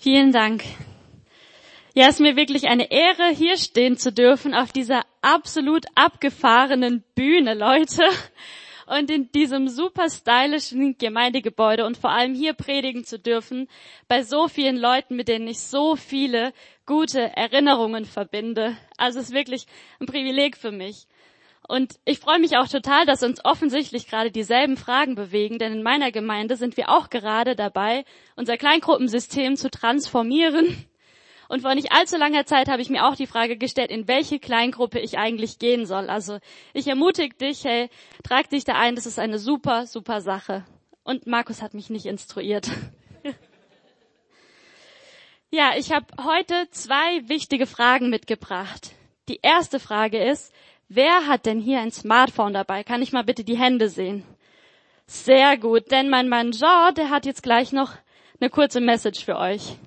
Vielen Dank. Ja, es ist mir wirklich eine Ehre, hier stehen zu dürfen auf dieser absolut abgefahrenen Bühne, Leute. Und in diesem super stylischen Gemeindegebäude und vor allem hier predigen zu dürfen, bei so vielen Leuten, mit denen ich so viele gute Erinnerungen verbinde. Also es ist wirklich ein Privileg für mich. Und ich freue mich auch total, dass uns offensichtlich gerade dieselben Fragen bewegen, denn in meiner Gemeinde sind wir auch gerade dabei, unser Kleingruppensystem zu transformieren und vor nicht allzu langer Zeit habe ich mir auch die Frage gestellt, in welche Kleingruppe ich eigentlich gehen soll. Also ich ermutige dich, hey, trag dich da ein, das ist eine super, super Sache. Und Markus hat mich nicht instruiert. ja, ich habe heute zwei wichtige Fragen mitgebracht. Die erste Frage ist, wer hat denn hier ein Smartphone dabei? Kann ich mal bitte die Hände sehen? Sehr gut, denn mein Mann Jean, der hat jetzt gleich noch eine kurze Message für euch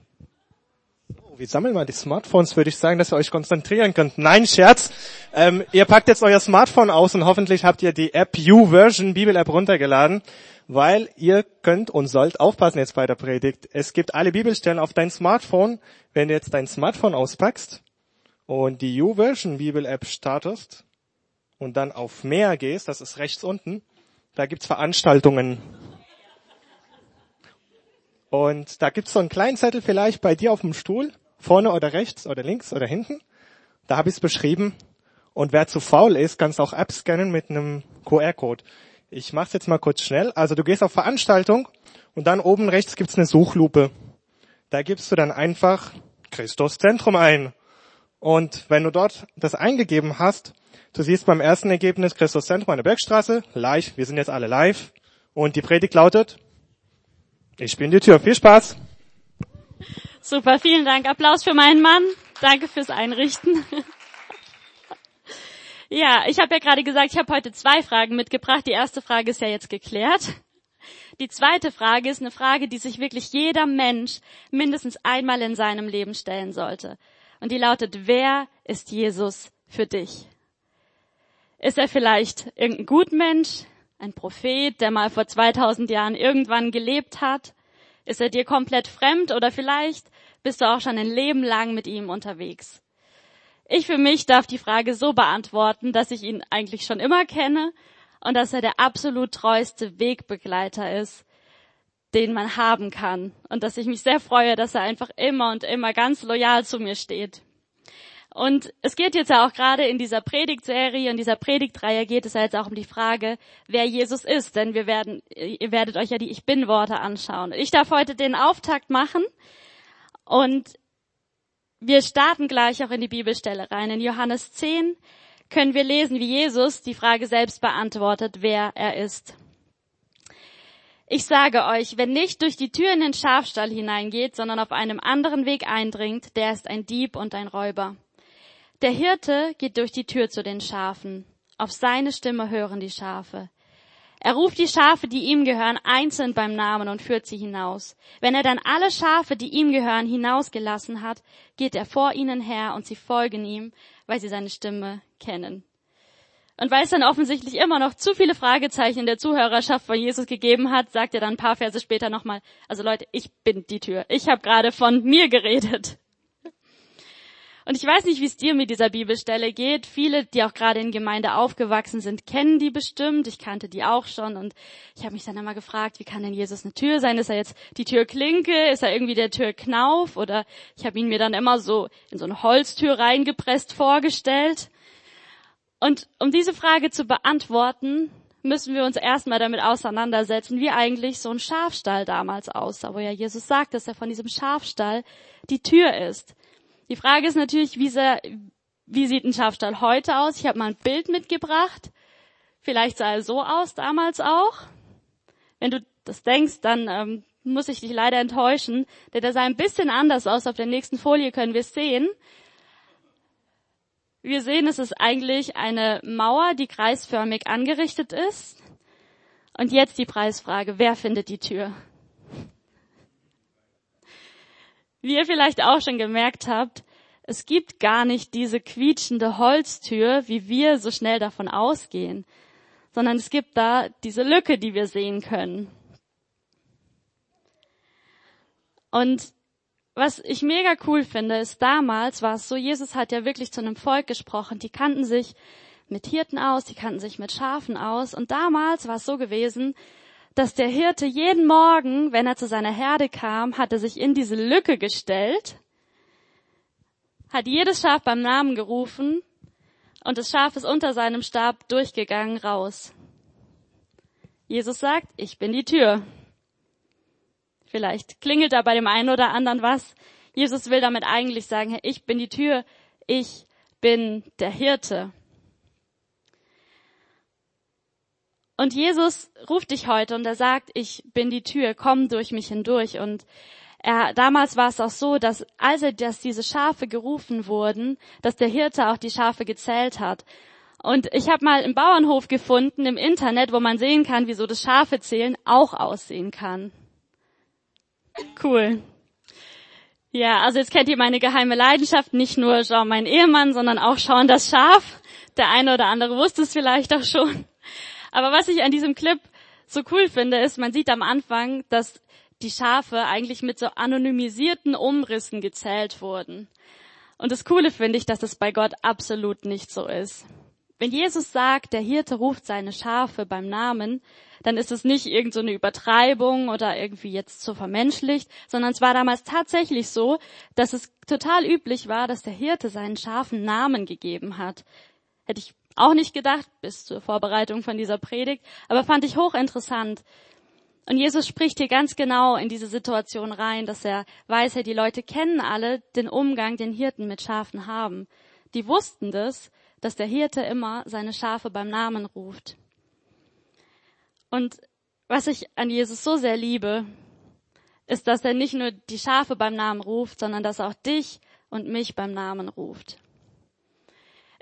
wir sammeln mal die Smartphones, würde ich sagen, dass ihr euch konzentrieren könnt. Nein, Scherz. Ähm, ihr packt jetzt euer Smartphone aus und hoffentlich habt ihr die App U-Version Bibel-App runtergeladen, weil ihr könnt und sollt aufpassen jetzt bei der Predigt. Es gibt alle Bibelstellen auf dein Smartphone. Wenn du jetzt dein Smartphone auspackst und die U-Version Bibel-App startest und dann auf mehr gehst, das ist rechts unten, da gibt's Veranstaltungen. Und da gibt's so einen kleinen Zettel vielleicht bei dir auf dem Stuhl vorne oder rechts oder links oder hinten. Da habe ich es beschrieben. Und wer zu faul ist, kannst auch abscannen mit einem QR-Code. Ich mache es jetzt mal kurz schnell. Also du gehst auf Veranstaltung und dann oben rechts gibt's eine Suchlupe. Da gibst du dann einfach Christus Zentrum ein. Und wenn du dort das eingegeben hast, du siehst beim ersten Ergebnis Christus Zentrum an der Bergstraße, live, wir sind jetzt alle live. Und die Predigt lautet, ich bin die Tür. Viel Spaß! Super, vielen Dank. Applaus für meinen Mann. Danke fürs Einrichten. Ja, ich habe ja gerade gesagt, ich habe heute zwei Fragen mitgebracht. Die erste Frage ist ja jetzt geklärt. Die zweite Frage ist eine Frage, die sich wirklich jeder Mensch mindestens einmal in seinem Leben stellen sollte. Und die lautet, wer ist Jesus für dich? Ist er vielleicht irgendein Gutmensch, ein Prophet, der mal vor 2000 Jahren irgendwann gelebt hat? Ist er dir komplett fremd oder vielleicht bist du auch schon ein Leben lang mit ihm unterwegs? Ich für mich darf die Frage so beantworten, dass ich ihn eigentlich schon immer kenne und dass er der absolut treueste Wegbegleiter ist, den man haben kann. Und dass ich mich sehr freue, dass er einfach immer und immer ganz loyal zu mir steht. Und es geht jetzt ja auch gerade in dieser Predigtserie, in dieser Predigtreihe geht es ja jetzt auch um die Frage, wer Jesus ist, denn wir werden, ihr werdet euch ja die Ich Bin Worte anschauen. Ich darf heute den Auftakt machen und wir starten gleich auch in die Bibelstelle rein. In Johannes 10 können wir lesen, wie Jesus die Frage selbst beantwortet, wer er ist. Ich sage euch, wer nicht durch die Tür in den Schafstall hineingeht, sondern auf einem anderen Weg eindringt, der ist ein Dieb und ein Räuber. Der Hirte geht durch die Tür zu den Schafen. Auf seine Stimme hören die Schafe. Er ruft die Schafe, die ihm gehören, einzeln beim Namen und führt sie hinaus. Wenn er dann alle Schafe, die ihm gehören, hinausgelassen hat, geht er vor ihnen her und sie folgen ihm, weil sie seine Stimme kennen. Und weil es dann offensichtlich immer noch zu viele Fragezeichen in der Zuhörerschaft von Jesus gegeben hat, sagt er dann ein paar Verse später nochmal, also Leute, ich bin die Tür. Ich habe gerade von mir geredet. Und ich weiß nicht, wie es dir mit dieser Bibelstelle geht. Viele, die auch gerade in Gemeinde aufgewachsen sind, kennen die bestimmt. Ich kannte die auch schon. Und ich habe mich dann immer gefragt, wie kann denn Jesus eine Tür sein? Ist er jetzt die Türklinke? Ist er irgendwie der Türknauf? Oder ich habe ihn mir dann immer so in so eine Holztür reingepresst vorgestellt. Und um diese Frage zu beantworten, müssen wir uns erstmal damit auseinandersetzen, wie eigentlich so ein Schafstall damals aussah, wo ja Jesus sagt, dass er von diesem Schafstall die Tür ist. Die Frage ist natürlich, wie, sehr, wie sieht ein Schafstall heute aus? Ich habe mal ein Bild mitgebracht. Vielleicht sah er so aus damals auch. Wenn du das denkst, dann ähm, muss ich dich leider enttäuschen, denn der sah ein bisschen anders aus. Auf der nächsten Folie können wir es sehen. Wir sehen, es ist eigentlich eine Mauer, die kreisförmig angerichtet ist. Und jetzt die Preisfrage, wer findet die Tür? Wie ihr vielleicht auch schon gemerkt habt, es gibt gar nicht diese quietschende Holztür, wie wir so schnell davon ausgehen, sondern es gibt da diese Lücke, die wir sehen können. Und was ich mega cool finde, ist damals war es so, Jesus hat ja wirklich zu einem Volk gesprochen, die kannten sich mit Hirten aus, die kannten sich mit Schafen aus und damals war es so gewesen, dass der Hirte jeden Morgen, wenn er zu seiner Herde kam, hatte sich in diese Lücke gestellt, hat jedes Schaf beim Namen gerufen und das Schaf ist unter seinem Stab durchgegangen raus. Jesus sagt, ich bin die Tür. Vielleicht klingelt da bei dem einen oder anderen was. Jesus will damit eigentlich sagen, ich bin die Tür, ich bin der Hirte. Und Jesus ruft dich heute und er sagt, ich bin die Tür, komm durch mich hindurch. Und er, damals war es auch so, dass als er, dass diese Schafe gerufen wurden, dass der Hirte auch die Schafe gezählt hat. Und ich habe mal im Bauernhof gefunden im Internet, wo man sehen kann, wie so das Schafe zählen auch aussehen kann. Cool. Ja, also jetzt kennt ihr meine geheime Leidenschaft. Nicht nur Jean, mein Ehemann, sondern auch Sean, das Schaf. Der eine oder andere wusste es vielleicht auch schon. Aber was ich an diesem Clip so cool finde, ist, man sieht am Anfang, dass die Schafe eigentlich mit so anonymisierten Umrissen gezählt wurden. Und das Coole finde ich, dass das bei Gott absolut nicht so ist. Wenn Jesus sagt, der Hirte ruft seine Schafe beim Namen, dann ist es nicht irgendeine so Übertreibung oder irgendwie jetzt so vermenschlicht, sondern es war damals tatsächlich so, dass es total üblich war, dass der Hirte seinen Schafen Namen gegeben hat. Hätte ich auch nicht gedacht bis zur Vorbereitung von dieser Predigt, aber fand ich hochinteressant. Und Jesus spricht hier ganz genau in diese Situation rein, dass er weiß, ja, die Leute kennen alle den Umgang, den Hirten mit Schafen haben. Die wussten das, dass der Hirte immer seine Schafe beim Namen ruft. Und was ich an Jesus so sehr liebe, ist, dass er nicht nur die Schafe beim Namen ruft, sondern dass er auch dich und mich beim Namen ruft.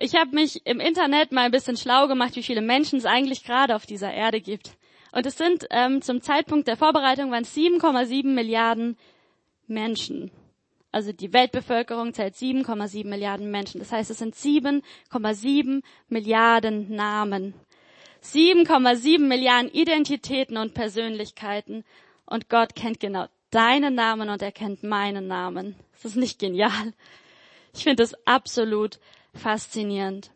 Ich habe mich im Internet mal ein bisschen schlau gemacht, wie viele Menschen es eigentlich gerade auf dieser Erde gibt. Und es sind ähm, zum Zeitpunkt der Vorbereitung waren 7,7 Milliarden Menschen. Also die Weltbevölkerung zählt 7,7 Milliarden Menschen. Das heißt, es sind 7,7 Milliarden Namen. 7,7 Milliarden Identitäten und Persönlichkeiten. Und Gott kennt genau deinen Namen und er kennt meinen Namen. Das ist nicht genial. Ich finde es absolut faszinierend.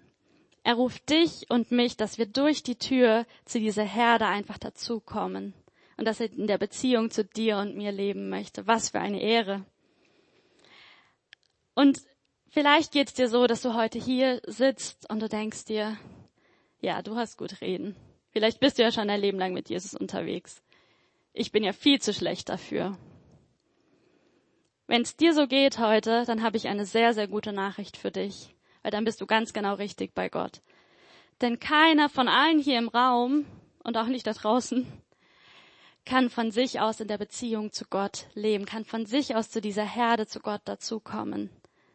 Er ruft dich und mich, dass wir durch die Tür zu dieser Herde einfach dazukommen und dass er in der Beziehung zu dir und mir leben möchte. Was für eine Ehre. Und vielleicht geht's dir so, dass du heute hier sitzt und du denkst dir, ja, du hast gut reden. Vielleicht bist du ja schon ein Leben lang mit Jesus unterwegs. Ich bin ja viel zu schlecht dafür. Wenn es dir so geht heute, dann habe ich eine sehr, sehr gute Nachricht für dich weil dann bist du ganz genau richtig bei Gott. Denn keiner von allen hier im Raum und auch nicht da draußen kann von sich aus in der Beziehung zu Gott leben, kann von sich aus zu dieser Herde zu Gott dazukommen.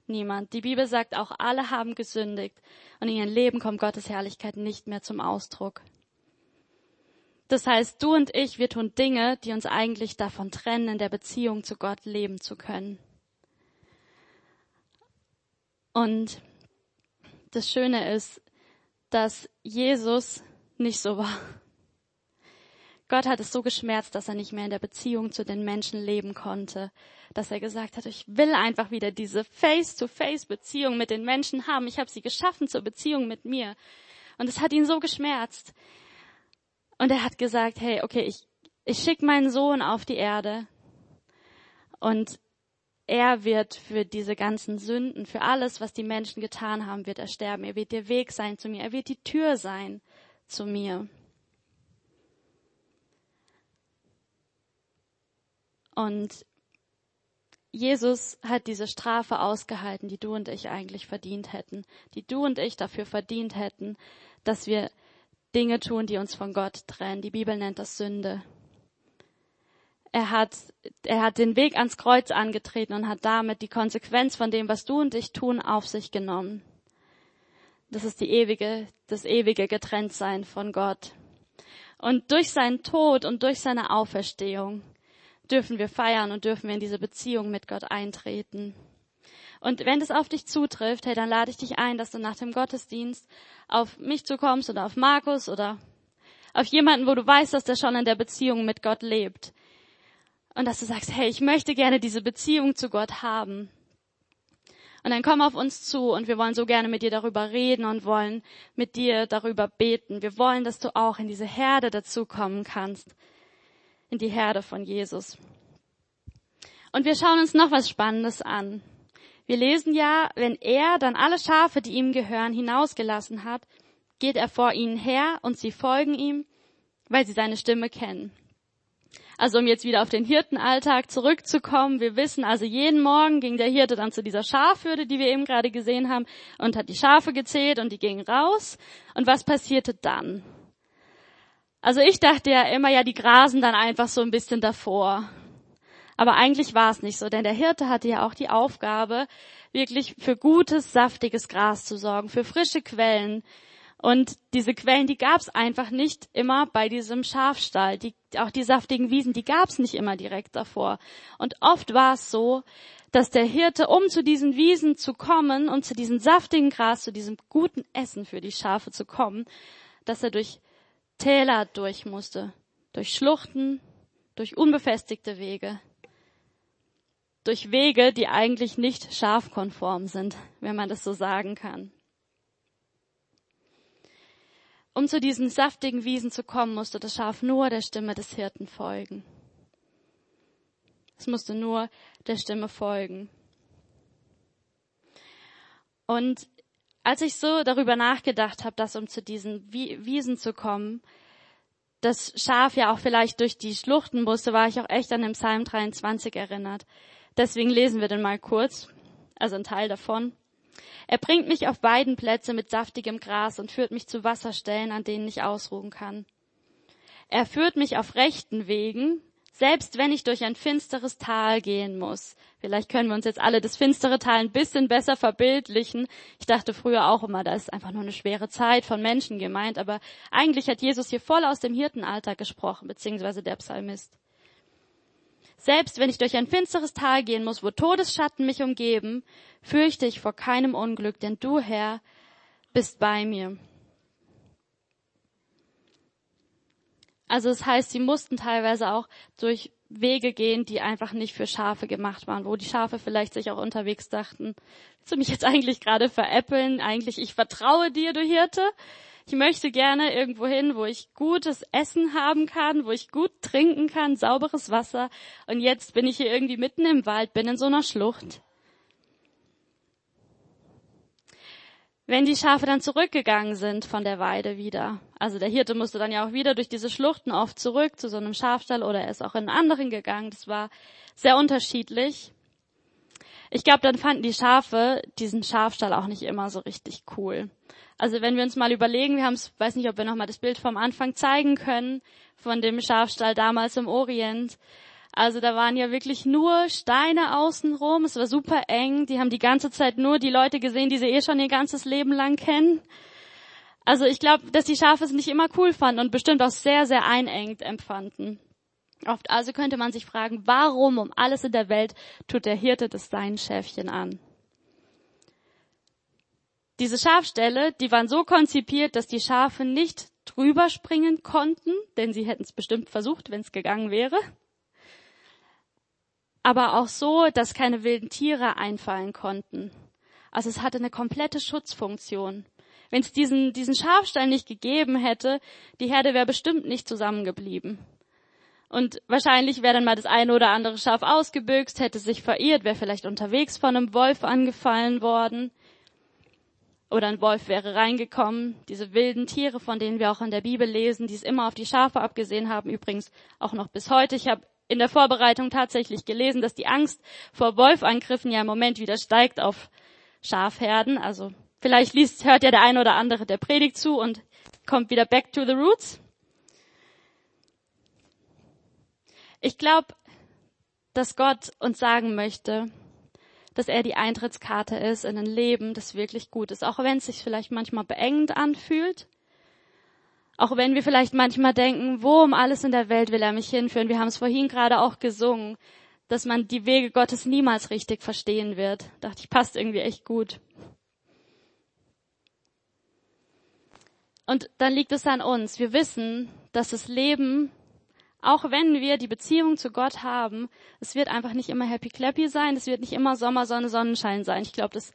Niemand. Die Bibel sagt auch, alle haben gesündigt und in ihrem Leben kommt Gottes Herrlichkeit nicht mehr zum Ausdruck. Das heißt, du und ich, wir tun Dinge, die uns eigentlich davon trennen, in der Beziehung zu Gott leben zu können. Und das Schöne ist, dass Jesus nicht so war. Gott hat es so geschmerzt, dass er nicht mehr in der Beziehung zu den Menschen leben konnte, dass er gesagt hat, ich will einfach wieder diese Face-to-Face-Beziehung mit den Menschen haben. Ich habe sie geschaffen zur Beziehung mit mir. Und es hat ihn so geschmerzt. Und er hat gesagt, hey, okay, ich, ich schicke meinen Sohn auf die Erde und er wird für diese ganzen Sünden, für alles, was die Menschen getan haben, wird er sterben. Er wird der Weg sein zu mir. Er wird die Tür sein zu mir. Und Jesus hat diese Strafe ausgehalten, die du und ich eigentlich verdient hätten, die du und ich dafür verdient hätten, dass wir Dinge tun, die uns von Gott trennen. Die Bibel nennt das Sünde. Er hat, er hat den Weg ans Kreuz angetreten und hat damit die Konsequenz von dem, was du und ich tun, auf sich genommen. Das ist die ewige, das ewige Getrenntsein von Gott. Und durch seinen Tod und durch seine Auferstehung dürfen wir feiern und dürfen wir in diese Beziehung mit Gott eintreten. Und wenn das auf dich zutrifft, hey, dann lade ich dich ein, dass du nach dem Gottesdienst auf mich zukommst oder auf Markus oder auf jemanden, wo du weißt, dass der schon in der Beziehung mit Gott lebt und dass du sagst, hey, ich möchte gerne diese Beziehung zu Gott haben. Und dann komm auf uns zu und wir wollen so gerne mit dir darüber reden und wollen mit dir darüber beten. Wir wollen, dass du auch in diese Herde dazukommen kannst. In die Herde von Jesus. Und wir schauen uns noch was Spannendes an. Wir lesen ja, wenn er dann alle Schafe, die ihm gehören, hinausgelassen hat, geht er vor ihnen her und sie folgen ihm, weil sie seine Stimme kennen. Also um jetzt wieder auf den Hirtenalltag zurückzukommen. Wir wissen also, jeden Morgen ging der Hirte dann zu dieser Schafhürde, die wir eben gerade gesehen haben, und hat die Schafe gezählt und die gingen raus. Und was passierte dann? Also ich dachte ja immer, ja, die grasen dann einfach so ein bisschen davor. Aber eigentlich war es nicht so, denn der Hirte hatte ja auch die Aufgabe, wirklich für gutes, saftiges Gras zu sorgen, für frische Quellen, und diese Quellen, die gab es einfach nicht immer bei diesem Schafstall. Die, auch die saftigen Wiesen, die gab es nicht immer direkt davor. Und oft war es so, dass der Hirte, um zu diesen Wiesen zu kommen und zu diesem saftigen Gras, zu diesem guten Essen für die Schafe zu kommen, dass er durch Täler durch musste, durch Schluchten, durch unbefestigte Wege, durch Wege, die eigentlich nicht schafkonform sind, wenn man das so sagen kann. Um zu diesen saftigen Wiesen zu kommen, musste das Schaf nur der Stimme des Hirten folgen. Es musste nur der Stimme folgen. Und als ich so darüber nachgedacht habe, dass um zu diesen Wiesen zu kommen, das Schaf ja auch vielleicht durch die Schluchten musste, war ich auch echt an den Psalm 23 erinnert. Deswegen lesen wir den mal kurz, also ein Teil davon. Er bringt mich auf beiden Plätze mit saftigem Gras und führt mich zu Wasserstellen, an denen ich ausruhen kann. Er führt mich auf rechten Wegen, selbst wenn ich durch ein finsteres Tal gehen muss. Vielleicht können wir uns jetzt alle das finstere Tal ein bisschen besser verbildlichen. Ich dachte früher auch immer, da ist einfach nur eine schwere Zeit von Menschen gemeint, aber eigentlich hat Jesus hier voll aus dem Hirtenalltag gesprochen, beziehungsweise der Psalmist. Selbst wenn ich durch ein finsteres Tal gehen muss, wo Todesschatten mich umgeben, fürchte ich vor keinem Unglück, denn du, Herr, bist bei mir. Also es das heißt, sie mussten teilweise auch durch Wege gehen, die einfach nicht für Schafe gemacht waren, wo die Schafe vielleicht sich auch unterwegs dachten, willst du mich jetzt eigentlich gerade veräppeln? Eigentlich, ich vertraue dir, du Hirte. Ich möchte gerne irgendwo hin, wo ich gutes Essen haben kann, wo ich gut trinken kann, sauberes Wasser. Und jetzt bin ich hier irgendwie mitten im Wald, bin in so einer Schlucht. Wenn die Schafe dann zurückgegangen sind von der Weide wieder, also der Hirte musste dann ja auch wieder durch diese Schluchten oft zurück zu so einem Schafstall oder er ist auch in einen anderen gegangen, das war sehr unterschiedlich. Ich glaube, dann fanden die Schafe diesen Schafstall auch nicht immer so richtig cool. Also wenn wir uns mal überlegen, wir haben es, weiß nicht, ob wir nochmal das Bild vom Anfang zeigen können, von dem Schafstall damals im Orient. Also da waren ja wirklich nur Steine außenrum, es war super eng, die haben die ganze Zeit nur die Leute gesehen, die sie eh schon ihr ganzes Leben lang kennen. Also ich glaube, dass die Schafe es nicht immer cool fanden und bestimmt auch sehr, sehr einengt empfanden. Oft also könnte man sich fragen, warum um alles in der Welt tut der Hirte das seinen Schäfchen an? Diese Schafställe, die waren so konzipiert, dass die Schafe nicht drüber springen konnten, denn sie hätten es bestimmt versucht, wenn es gegangen wäre. Aber auch so, dass keine wilden Tiere einfallen konnten. Also es hatte eine komplette Schutzfunktion. Wenn es diesen, diesen Schafstall nicht gegeben hätte, die Herde wäre bestimmt nicht zusammengeblieben. Und wahrscheinlich wäre dann mal das eine oder andere Schaf ausgebüxt, hätte sich verirrt, wäre vielleicht unterwegs von einem Wolf angefallen worden. Oder ein Wolf wäre reingekommen. Diese wilden Tiere, von denen wir auch in der Bibel lesen, die es immer auf die Schafe abgesehen haben, übrigens auch noch bis heute. Ich habe in der Vorbereitung tatsächlich gelesen, dass die Angst vor Wolfangriffen ja im Moment wieder steigt auf Schafherden. Also vielleicht liest, hört ja der eine oder andere der Predigt zu und kommt wieder back to the roots. Ich glaube, dass Gott uns sagen möchte, dass er die Eintrittskarte ist in ein Leben, das wirklich gut ist, auch wenn es sich vielleicht manchmal beengend anfühlt, auch wenn wir vielleicht manchmal denken, wo um alles in der Welt will er mich hinführen. Wir haben es vorhin gerade auch gesungen, dass man die Wege Gottes niemals richtig verstehen wird. Dachte ich, passt irgendwie echt gut. Und dann liegt es an uns. Wir wissen, dass das Leben Auch wenn wir die Beziehung zu Gott haben, es wird einfach nicht immer happy clappy sein, es wird nicht immer Sommer, Sonne, Sonnenschein sein. Ich glaube, das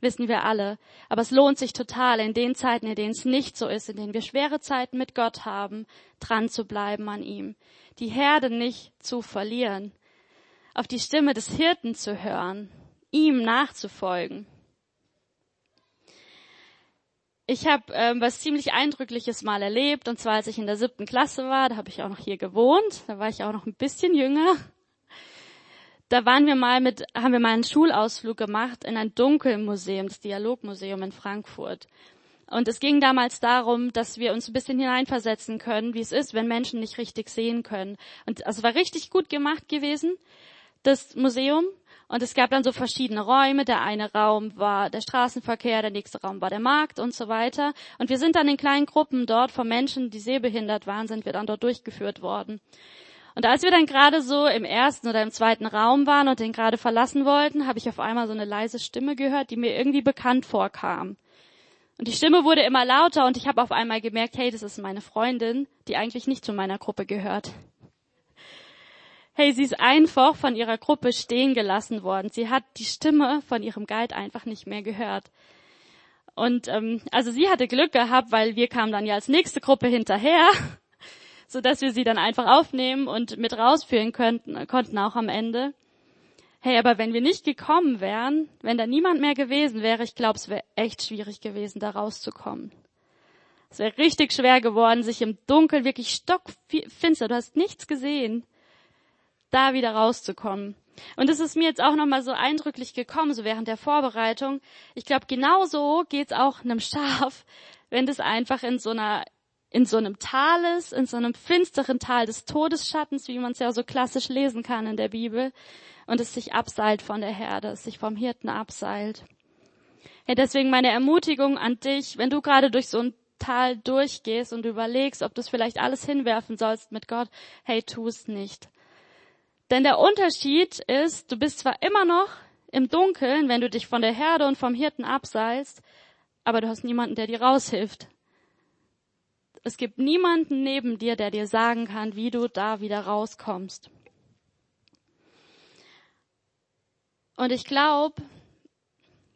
wissen wir alle. Aber es lohnt sich total, in den Zeiten, in denen es nicht so ist, in denen wir schwere Zeiten mit Gott haben, dran zu bleiben an ihm. Die Herde nicht zu verlieren. Auf die Stimme des Hirten zu hören. Ihm nachzufolgen. Ich habe ähm, was ziemlich Eindrückliches mal erlebt, und zwar als ich in der siebten Klasse war, da habe ich auch noch hier gewohnt, da war ich auch noch ein bisschen jünger. Da waren wir mal mit, haben wir mal einen Schulausflug gemacht in ein Dunkelmuseum, das Dialogmuseum in Frankfurt. Und es ging damals darum, dass wir uns ein bisschen hineinversetzen können, wie es ist, wenn Menschen nicht richtig sehen können. Und also war richtig gut gemacht gewesen, das Museum. Und es gab dann so verschiedene Räume. Der eine Raum war der Straßenverkehr, der nächste Raum war der Markt und so weiter. Und wir sind dann in kleinen Gruppen dort von Menschen, die sehbehindert waren, sind wir dann dort durchgeführt worden. Und als wir dann gerade so im ersten oder im zweiten Raum waren und den gerade verlassen wollten, habe ich auf einmal so eine leise Stimme gehört, die mir irgendwie bekannt vorkam. Und die Stimme wurde immer lauter und ich habe auf einmal gemerkt, hey, das ist meine Freundin, die eigentlich nicht zu meiner Gruppe gehört hey, sie ist einfach von ihrer Gruppe stehen gelassen worden. Sie hat die Stimme von ihrem Guide einfach nicht mehr gehört. Und ähm, also sie hatte Glück gehabt, weil wir kamen dann ja als nächste Gruppe hinterher, so dass wir sie dann einfach aufnehmen und mit rausführen könnten, konnten auch am Ende. Hey, aber wenn wir nicht gekommen wären, wenn da niemand mehr gewesen wäre, ich glaube, es wäre echt schwierig gewesen, da rauszukommen. Es wäre richtig schwer geworden, sich im Dunkeln wirklich stockfinster, du hast nichts gesehen, da wieder rauszukommen. Und es ist mir jetzt auch nochmal so eindrücklich gekommen, so während der Vorbereitung. Ich glaube, genauso geht's auch einem Schaf, wenn das einfach in so einer in so einem Tal ist, in so einem finsteren Tal des Todesschattens, wie man es ja so klassisch lesen kann in der Bibel, und es sich abseilt von der Herde, es sich vom Hirten abseilt. Ja, deswegen meine Ermutigung an dich, wenn du gerade durch so ein Tal durchgehst und überlegst, ob du es vielleicht alles hinwerfen sollst mit Gott, hey, tu es nicht. Denn der Unterschied ist, du bist zwar immer noch im Dunkeln, wenn du dich von der Herde und vom Hirten abseilst, aber du hast niemanden, der dir raushilft. Es gibt niemanden neben dir, der dir sagen kann, wie du da wieder rauskommst. Und ich glaube,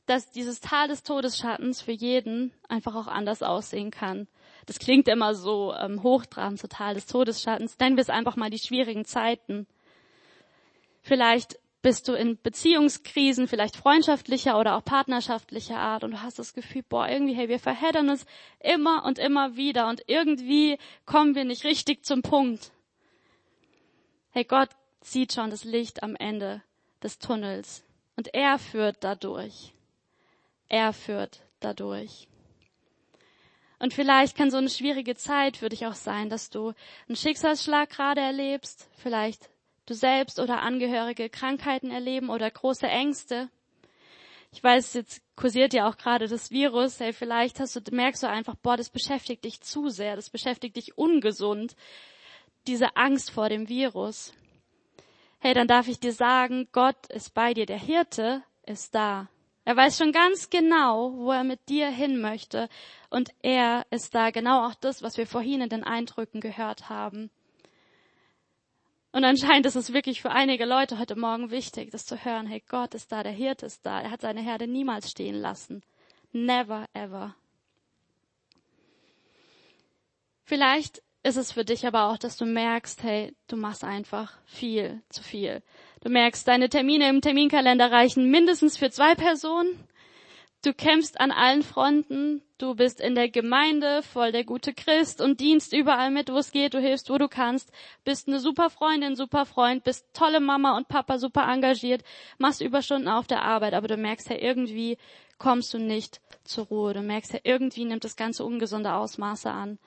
dass dieses Tal des Todesschattens für jeden einfach auch anders aussehen kann. Das klingt immer so ähm, hochtrabend, so Tal des Todesschattens. Nennen wir es einfach mal die schwierigen Zeiten. Vielleicht bist du in Beziehungskrisen, vielleicht freundschaftlicher oder auch partnerschaftlicher Art und du hast das Gefühl, boah, irgendwie, hey, wir verheddern uns immer und immer wieder und irgendwie kommen wir nicht richtig zum Punkt. Hey, Gott sieht schon das Licht am Ende des Tunnels und er führt dadurch. Er führt dadurch. Und vielleicht kann so eine schwierige Zeit für dich auch sein, dass du einen Schicksalsschlag gerade erlebst, vielleicht du selbst oder Angehörige Krankheiten erleben oder große Ängste. Ich weiß, jetzt kursiert ja auch gerade das Virus. Hey, vielleicht hast du, merkst du einfach, boah, das beschäftigt dich zu sehr, das beschäftigt dich ungesund. Diese Angst vor dem Virus. Hey, dann darf ich dir sagen, Gott ist bei dir, der Hirte ist da. Er weiß schon ganz genau, wo er mit dir hin möchte. Und er ist da genau auch das, was wir vorhin in den Eindrücken gehört haben. Und anscheinend ist es wirklich für einige Leute heute Morgen wichtig, das zu hören. Hey, Gott ist da, der Hirte ist da. Er hat seine Herde niemals stehen lassen. Never ever. Vielleicht ist es für dich aber auch, dass du merkst, hey, du machst einfach viel zu viel. Du merkst, deine Termine im Terminkalender reichen mindestens für zwei Personen Du kämpfst an allen Fronten, du bist in der Gemeinde voll der gute Christ und dienst überall mit, wo es geht, du hilfst, wo du kannst, bist eine super Freundin, super Freund, bist tolle Mama und Papa, super engagiert, machst Überstunden auf der Arbeit, aber du merkst ja irgendwie kommst du nicht zur Ruhe, du merkst ja irgendwie nimmt das ganze ungesunde Ausmaße an.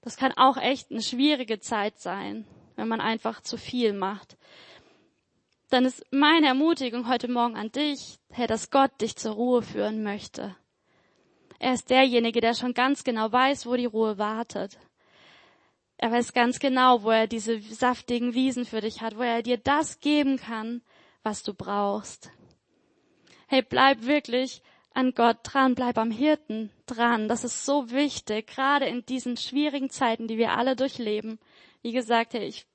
Das kann auch echt eine schwierige Zeit sein, wenn man einfach zu viel macht dann ist meine Ermutigung heute Morgen an dich, Herr, dass Gott dich zur Ruhe führen möchte. Er ist derjenige, der schon ganz genau weiß, wo die Ruhe wartet. Er weiß ganz genau, wo er diese saftigen Wiesen für dich hat, wo er dir das geben kann, was du brauchst. Hey, bleib wirklich an Gott dran, bleib am Hirten dran. Das ist so wichtig, gerade in diesen schwierigen Zeiten, die wir alle durchleben. Wie gesagt, hey, ich,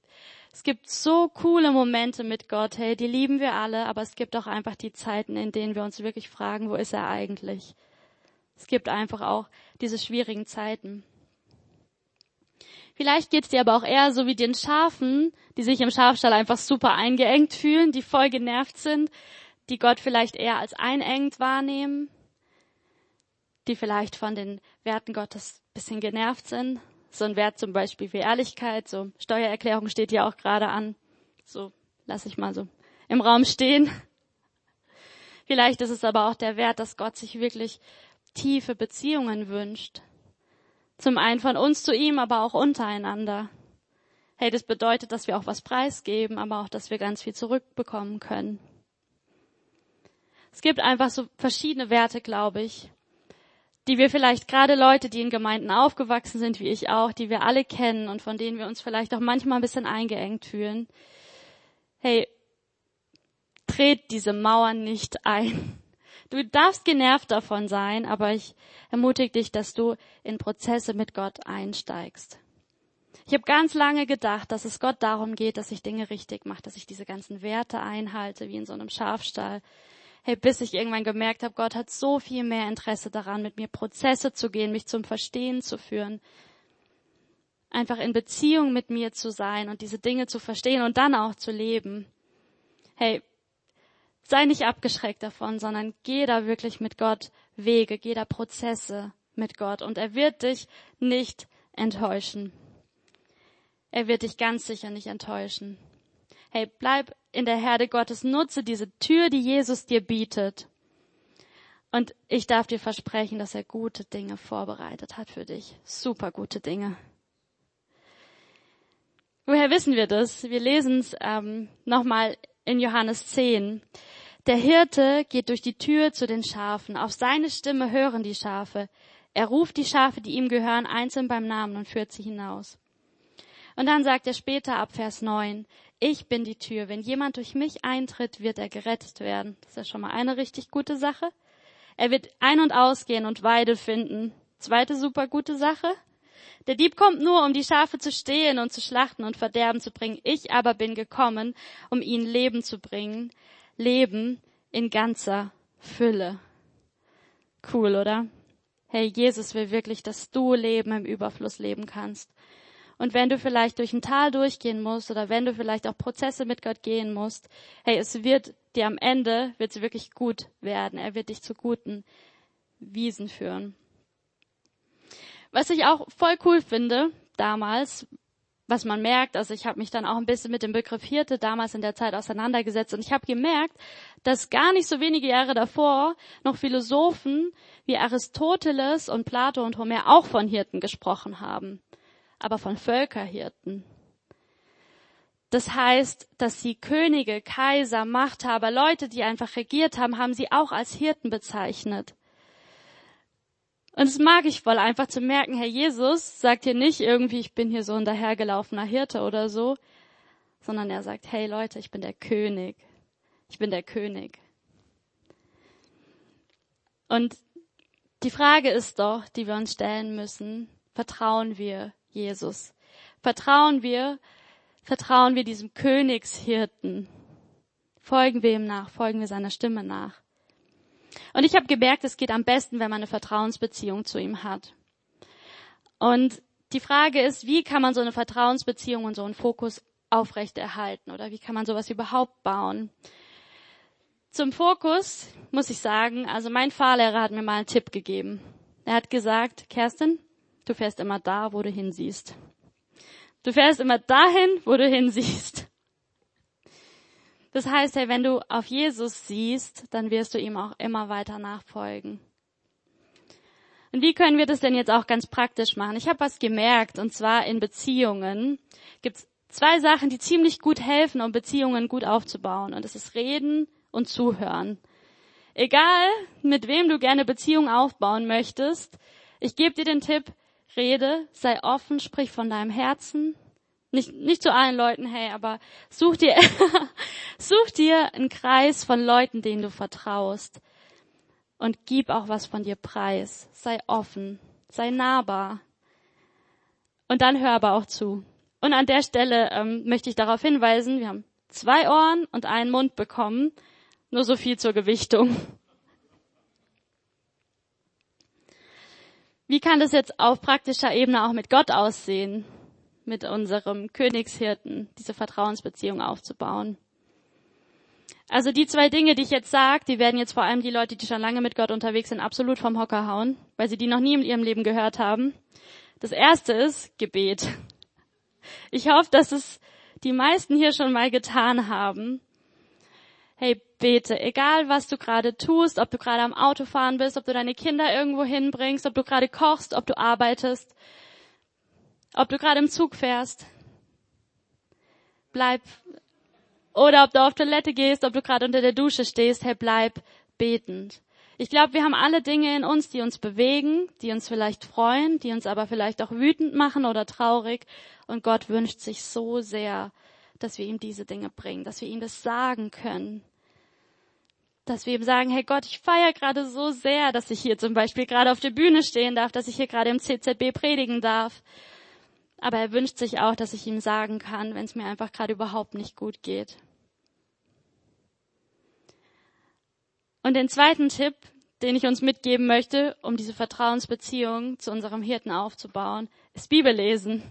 es gibt so coole Momente mit Gott, hey, die lieben wir alle, aber es gibt auch einfach die Zeiten, in denen wir uns wirklich fragen, wo ist er eigentlich? Es gibt einfach auch diese schwierigen Zeiten. Vielleicht geht's dir aber auch eher so wie den Schafen, die sich im Schafstall einfach super eingeengt fühlen, die voll genervt sind, die Gott vielleicht eher als einengt wahrnehmen, die vielleicht von den Werten Gottes bisschen genervt sind. So ein Wert zum Beispiel wie Ehrlichkeit, so Steuererklärung steht ja auch gerade an. So lasse ich mal so im Raum stehen. Vielleicht ist es aber auch der Wert, dass Gott sich wirklich tiefe Beziehungen wünscht. Zum einen von uns zu ihm, aber auch untereinander. Hey, das bedeutet, dass wir auch was preisgeben, aber auch, dass wir ganz viel zurückbekommen können. Es gibt einfach so verschiedene Werte, glaube ich, die wir vielleicht gerade Leute, die in Gemeinden aufgewachsen sind, wie ich auch, die wir alle kennen und von denen wir uns vielleicht auch manchmal ein bisschen eingeengt fühlen. Hey, tret diese Mauern nicht ein. Du darfst genervt davon sein, aber ich ermutige dich, dass du in Prozesse mit Gott einsteigst. Ich habe ganz lange gedacht, dass es Gott darum geht, dass ich Dinge richtig mache, dass ich diese ganzen Werte einhalte, wie in so einem Schafstall. Hey, bis ich irgendwann gemerkt habe, Gott hat so viel mehr Interesse daran, mit mir Prozesse zu gehen, mich zum Verstehen zu führen, einfach in Beziehung mit mir zu sein und diese Dinge zu verstehen und dann auch zu leben. Hey, sei nicht abgeschreckt davon, sondern geh da wirklich mit Gott Wege, geh da Prozesse mit Gott und er wird dich nicht enttäuschen. Er wird dich ganz sicher nicht enttäuschen. Hey, bleib in der Herde Gottes, nutze diese Tür, die Jesus dir bietet. Und ich darf dir versprechen, dass er gute Dinge vorbereitet hat für dich. Super gute Dinge. Woher wissen wir das? Wir lesen es ähm, nochmal in Johannes 10. Der Hirte geht durch die Tür zu den Schafen. Auf seine Stimme hören die Schafe. Er ruft die Schafe, die ihm gehören, einzeln beim Namen und führt sie hinaus. Und dann sagt er später ab Vers 9, ich bin die Tür. Wenn jemand durch mich eintritt, wird er gerettet werden. Das ist ja schon mal eine richtig gute Sache. Er wird ein- und ausgehen und Weide finden. Zweite super gute Sache. Der Dieb kommt nur, um die Schafe zu stehlen und zu schlachten und Verderben zu bringen. Ich aber bin gekommen, um ihnen Leben zu bringen. Leben in ganzer Fülle. Cool, oder? Hey, Jesus will wirklich, dass du Leben im Überfluss leben kannst. Und wenn du vielleicht durch ein Tal durchgehen musst oder wenn du vielleicht auch Prozesse mit Gott gehen musst, hey, es wird dir am Ende, wird es wirklich gut werden. Er wird dich zu guten Wiesen führen. Was ich auch voll cool finde, damals, was man merkt, also ich habe mich dann auch ein bisschen mit dem Begriff Hirte damals in der Zeit auseinandergesetzt und ich habe gemerkt, dass gar nicht so wenige Jahre davor noch Philosophen wie Aristoteles und Plato und Homer auch von Hirten gesprochen haben, aber von Völkerhirten. Das heißt, dass sie Könige, Kaiser, Machthaber, Leute, die einfach regiert haben, haben sie auch als Hirten bezeichnet. Und es mag ich voll, einfach zu merken, Herr Jesus sagt hier nicht irgendwie, ich bin hier so ein dahergelaufener Hirte oder so, sondern er sagt, hey Leute, ich bin der König. Ich bin der König. Und die Frage ist doch, die wir uns stellen müssen, vertrauen wir Jesus? Vertrauen wir, vertrauen wir diesem Königshirten? Folgen wir ihm nach? Folgen wir seiner Stimme nach? Und ich habe gemerkt, es geht am besten, wenn man eine Vertrauensbeziehung zu ihm hat. Und die Frage ist, wie kann man so eine Vertrauensbeziehung und so einen Fokus aufrechterhalten oder wie kann man sowas überhaupt bauen? Zum Fokus muss ich sagen, also mein Fahrlehrer hat mir mal einen Tipp gegeben. Er hat gesagt, Kerstin, du fährst immer da, wo du hinsiehst. Du fährst immer dahin, wo du hinsiehst. Das heißt, hey, wenn du auf Jesus siehst, dann wirst du ihm auch immer weiter nachfolgen. Und wie können wir das denn jetzt auch ganz praktisch machen? Ich habe was gemerkt, und zwar in Beziehungen gibt es zwei Sachen, die ziemlich gut helfen, um Beziehungen gut aufzubauen. Und das ist Reden und Zuhören. Egal, mit wem du gerne Beziehungen aufbauen möchtest, ich gebe dir den Tipp, rede, sei offen, sprich von deinem Herzen, nicht, nicht zu allen Leuten, hey, aber such dir, such dir einen Kreis von Leuten, denen du vertraust. Und gib auch was von dir preis. Sei offen. Sei nahbar. Und dann hör aber auch zu. Und an der Stelle ähm, möchte ich darauf hinweisen, wir haben zwei Ohren und einen Mund bekommen. Nur so viel zur Gewichtung. Wie kann das jetzt auf praktischer Ebene auch mit Gott aussehen? Mit unserem Königshirten, diese Vertrauensbeziehung aufzubauen? Also die zwei Dinge, die ich jetzt sage, die werden jetzt vor allem die Leute, die schon lange mit Gott unterwegs sind, absolut vom Hocker hauen, weil sie die noch nie in ihrem Leben gehört haben. Das erste ist Gebet. Ich hoffe, dass es die meisten hier schon mal getan haben. Hey, bete, egal was du gerade tust, ob du gerade am Auto fahren bist, ob du deine Kinder irgendwo hinbringst, ob du gerade kochst, ob du arbeitest, ob du gerade im Zug fährst. Bleib oder ob du auf Toilette gehst, ob du gerade unter der Dusche stehst, hey, bleib betend. Ich glaube, wir haben alle Dinge in uns, die uns bewegen, die uns vielleicht freuen, die uns aber vielleicht auch wütend machen oder traurig. Und Gott wünscht sich so sehr, dass wir ihm diese Dinge bringen, dass wir ihm das sagen können. Dass wir ihm sagen, hey Gott, ich feiere gerade so sehr, dass ich hier zum Beispiel gerade auf der Bühne stehen darf, dass ich hier gerade im CZB predigen darf. Aber er wünscht sich auch, dass ich ihm sagen kann, wenn es mir einfach gerade überhaupt nicht gut geht. Und den zweiten Tipp, den ich uns mitgeben möchte, um diese Vertrauensbeziehung zu unserem Hirten aufzubauen, ist Bibellesen.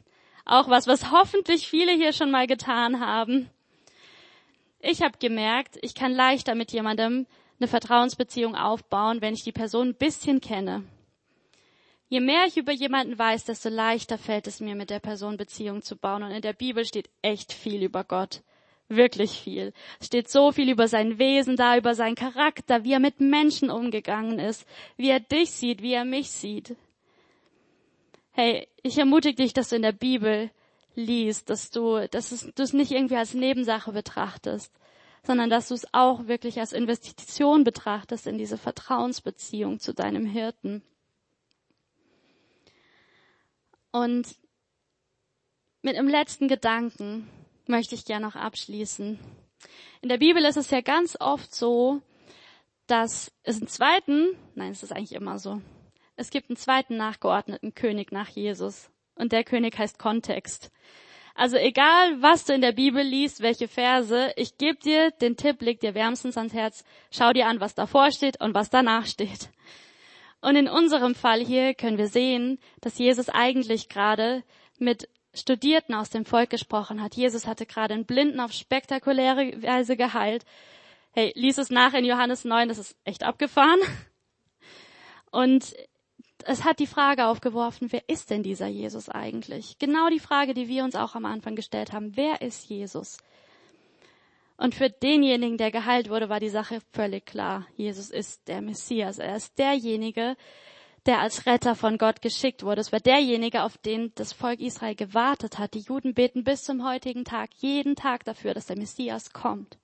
Auch was, was hoffentlich viele hier schon mal getan haben. Ich habe gemerkt, ich kann leichter mit jemandem eine Vertrauensbeziehung aufbauen, wenn ich die Person ein bisschen kenne. Je mehr ich über jemanden weiß, desto leichter fällt es mir, mit der Person Beziehung zu bauen. Und in der Bibel steht echt viel über Gott. Wirklich viel. Es steht so viel über sein Wesen da, über seinen Charakter, wie er mit Menschen umgegangen ist, wie er dich sieht, wie er mich sieht. Hey, ich ermutige dich, dass du in der Bibel liest, dass du, dass du es nicht irgendwie als Nebensache betrachtest, sondern dass du es auch wirklich als Investition betrachtest in diese Vertrauensbeziehung zu deinem Hirten. Und mit einem letzten Gedanken möchte ich gerne noch abschließen. In der Bibel ist es ja ganz oft so, dass es einen zweiten, nein, es ist eigentlich immer so, es gibt einen zweiten nachgeordneten König nach Jesus. Und der König heißt Kontext. Also egal, was du in der Bibel liest, welche Verse, ich gebe dir den Tipp, leg dir wärmstens ans Herz, schau dir an, was davor steht und was danach steht. Und in unserem Fall hier können wir sehen, dass Jesus eigentlich gerade mit Studierten aus dem Volk gesprochen hat. Jesus hatte gerade einen Blinden auf spektakuläre Weise geheilt. Hey, lies es nach in Johannes 9, das ist echt abgefahren. Und es hat die Frage aufgeworfen, wer ist denn dieser Jesus eigentlich? Genau die Frage, die wir uns auch am Anfang gestellt haben. Wer ist Jesus? Und für denjenigen, der geheilt wurde, war die Sache völlig klar. Jesus ist der Messias. Er ist derjenige, der als Retter von Gott geschickt wurde. Es war derjenige, auf den das Volk Israel gewartet hat. Die Juden beten bis zum heutigen Tag, jeden Tag dafür, dass der Messias kommt.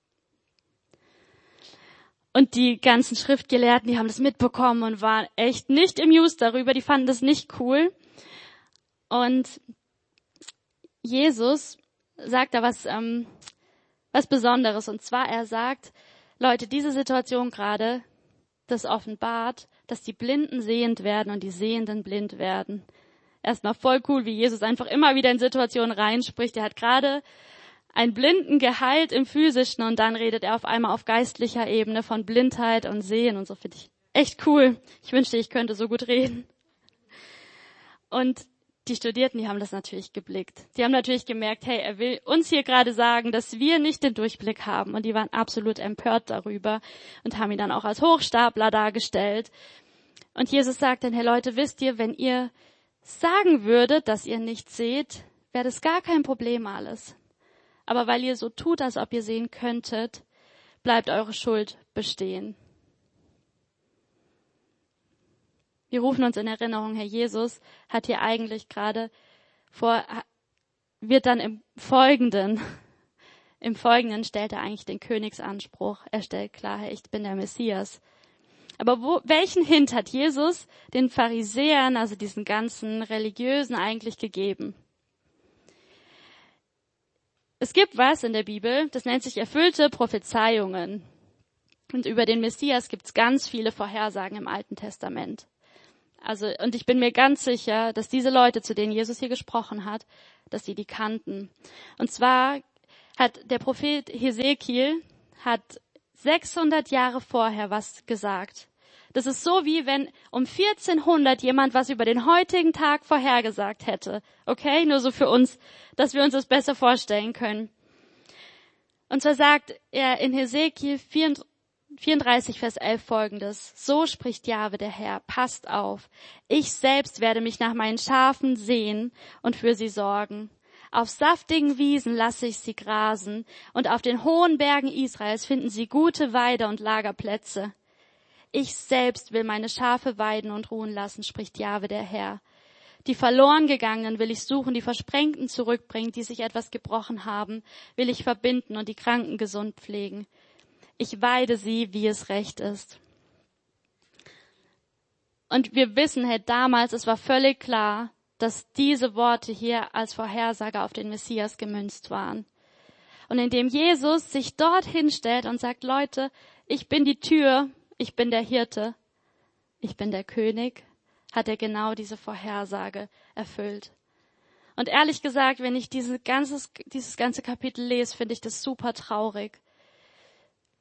Und die ganzen Schriftgelehrten, die haben das mitbekommen und waren echt nicht amused darüber, die fanden das nicht cool. Und Jesus sagt da was, ähm, was Besonderes. Und zwar, er sagt, Leute, diese Situation gerade, das offenbart, dass die Blinden sehend werden und die Sehenden blind werden. Erstmal voll cool, wie Jesus einfach immer wieder in Situationen reinspricht. Er hat gerade einen Blinden geheilt im physischen und dann redet er auf einmal auf geistlicher Ebene von Blindheit und Sehen und so finde ich echt cool. Ich wünschte, ich könnte so gut reden. Und die Studierten, die haben das natürlich geblickt. Die haben natürlich gemerkt, hey, er will uns hier gerade sagen, dass wir nicht den Durchblick haben. Und die waren absolut empört darüber und haben ihn dann auch als Hochstapler dargestellt. Und Jesus sagt dann, hey Leute, wisst ihr, wenn ihr sagen würdet, dass ihr nicht seht, wäre das gar kein Problem alles. Aber weil ihr so tut, als ob ihr sehen könntet, bleibt eure Schuld bestehen. Wir rufen uns in Erinnerung, Herr Jesus hat hier eigentlich gerade vor, wird dann im Folgenden, im Folgenden stellt er eigentlich den Königsanspruch. Er stellt klar, Herr, ich bin der Messias. Aber wo, welchen Hint hat Jesus den Pharisäern, also diesen ganzen Religiösen eigentlich gegeben? Es gibt was in der Bibel, das nennt sich erfüllte Prophezeiungen. Und über den Messias gibt es ganz viele Vorhersagen im Alten Testament. Also, und ich bin mir ganz sicher, dass diese Leute, zu denen Jesus hier gesprochen hat, dass sie die kannten. Und zwar hat der Prophet Hesekiel hat 600 Jahre vorher was gesagt. Das ist so wie wenn um 1400 jemand was über den heutigen Tag vorhergesagt hätte. Okay? Nur so für uns, dass wir uns das besser vorstellen können. Und zwar sagt er in Hesekiel 34, Vers 11 folgendes. So spricht Jahwe der Herr. Passt auf. Ich selbst werde mich nach meinen Schafen sehen und für sie sorgen. Auf saftigen Wiesen lasse ich sie grasen und auf den hohen Bergen Israels finden sie gute Weide und Lagerplätze. Ich selbst will meine Schafe weiden und ruhen lassen, spricht Jahwe der Herr. Die verloren gegangenen will ich suchen, die Versprengten zurückbringen, die sich etwas gebrochen haben, will ich verbinden und die Kranken gesund pflegen. Ich weide sie, wie es recht ist. Und wir wissen, hey, damals, es war völlig klar, dass diese Worte hier als Vorhersage auf den Messias gemünzt waren. Und indem Jesus sich dorthin stellt und sagt, Leute, ich bin die Tür, ich bin der Hirte, ich bin der König, hat er genau diese Vorhersage erfüllt. Und ehrlich gesagt, wenn ich dieses, ganzes, dieses ganze Kapitel lese, finde ich das super traurig.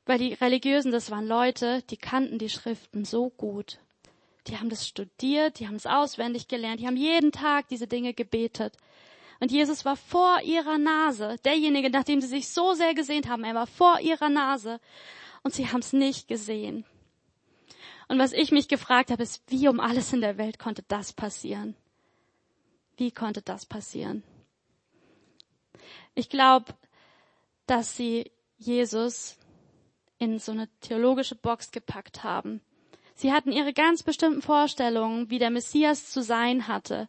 Weil die Religiösen, das waren Leute, die kannten die Schriften so gut. Die haben das studiert, die haben es auswendig gelernt, die haben jeden Tag diese Dinge gebetet. Und Jesus war vor ihrer Nase, derjenige, nach dem sie sich so sehr gesehnt haben, er war vor ihrer Nase. Und sie haben es nicht gesehen. Und was ich mich gefragt habe, ist, wie um alles in der Welt konnte das passieren? Wie konnte das passieren? Ich glaube, dass sie Jesus in so eine theologische Box gepackt haben. Sie hatten ihre ganz bestimmten Vorstellungen, wie der Messias zu sein hatte.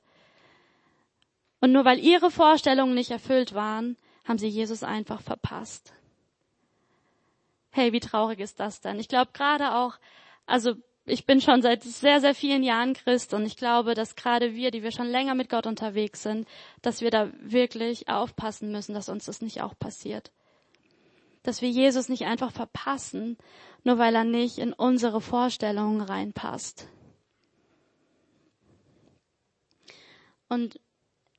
Und nur weil ihre Vorstellungen nicht erfüllt waren, haben sie Jesus einfach verpasst. Hey, wie traurig ist das denn? Ich glaube gerade auch, also ich bin schon seit sehr, sehr vielen Jahren Christ und ich glaube, dass gerade wir, die wir schon länger mit Gott unterwegs sind, dass wir da wirklich aufpassen müssen, dass uns das nicht auch passiert. Dass wir Jesus nicht einfach verpassen, nur weil er nicht in unsere Vorstellungen reinpasst. Und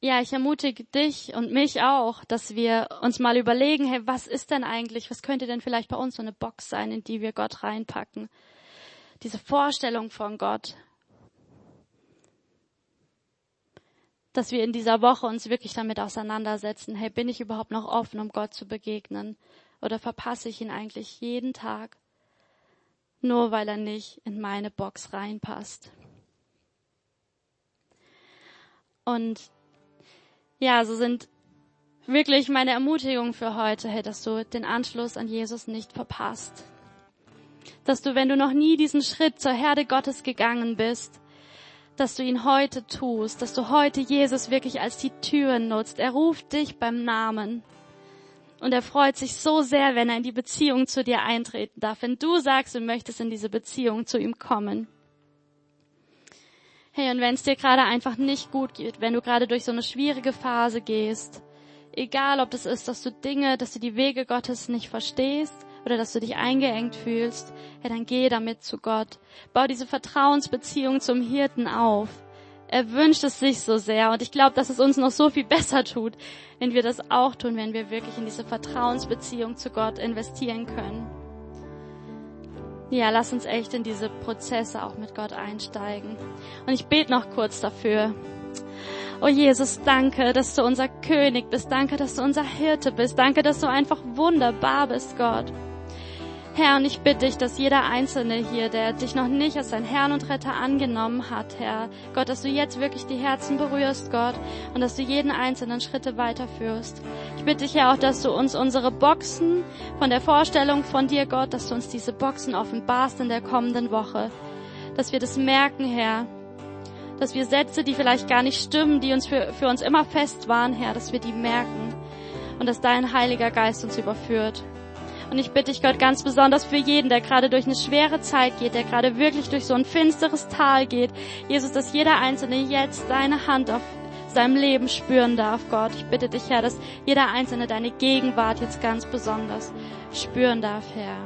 ja, ich ermutige dich und mich auch, dass wir uns mal überlegen, hey, was ist denn eigentlich, was könnte denn vielleicht bei uns so eine Box sein, in die wir Gott reinpacken? Diese Vorstellung von Gott, dass wir in dieser Woche uns wirklich damit auseinandersetzen, hey, bin ich überhaupt noch offen, um Gott zu begegnen? Oder verpasse ich ihn eigentlich jeden Tag, nur weil er nicht in meine Box reinpasst? Und ja, so sind wirklich meine Ermutigungen für heute, hey, dass du den Anschluss an Jesus nicht verpasst, dass du, wenn du noch nie diesen Schritt zur Herde Gottes gegangen bist, dass du ihn heute tust, dass du heute Jesus wirklich als die Tür nutzt. Er ruft dich beim Namen. Und er freut sich so sehr, wenn er in die Beziehung zu dir eintreten darf, wenn du sagst, du möchtest in diese Beziehung zu ihm kommen. Hey, und wenn es dir gerade einfach nicht gut geht, wenn du gerade durch so eine schwierige Phase gehst, egal ob das ist, dass du Dinge, dass du die Wege Gottes nicht verstehst oder dass du dich eingeengt fühlst, ja, dann geh damit zu Gott. Bau diese Vertrauensbeziehung zum Hirten auf. Er wünscht es sich so sehr und ich glaube, dass es uns noch so viel besser tut, wenn wir das auch tun, wenn wir wirklich in diese Vertrauensbeziehung zu Gott investieren können. Ja, lass uns echt in diese Prozesse auch mit Gott einsteigen. Und ich bete noch kurz dafür. Oh Jesus, danke, dass du unser König bist. Danke, dass du unser Hirte bist. Danke, dass du einfach wunderbar bist, Gott. Herr, und ich bitte dich, dass jeder Einzelne hier, der dich noch nicht als dein Herrn und Retter angenommen hat, Herr, Gott, dass du jetzt wirklich die Herzen berührst, Gott, und dass du jeden einzelnen Schritte weiterführst. Ich bitte dich, Herr, auch, dass du uns unsere Boxen von der Vorstellung von dir, Gott, dass du uns diese Boxen offenbarst in der kommenden Woche. Dass wir das merken, Herr, dass wir Sätze, die vielleicht gar nicht stimmen, die uns für, für uns immer fest waren, Herr, dass wir die merken und dass dein Heiliger Geist uns überführt. Und ich bitte dich, Gott, ganz besonders für jeden, der gerade durch eine schwere Zeit geht, der gerade wirklich durch so ein finsteres Tal geht. Jesus, dass jeder Einzelne jetzt deine Hand auf seinem Leben spüren darf, Gott. Ich bitte dich, Herr, dass jeder Einzelne deine Gegenwart jetzt ganz besonders spüren darf, Herr.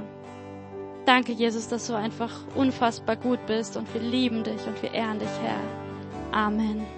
Danke, Jesus, dass du einfach unfassbar gut bist und wir lieben dich und wir ehren dich, Herr. Amen.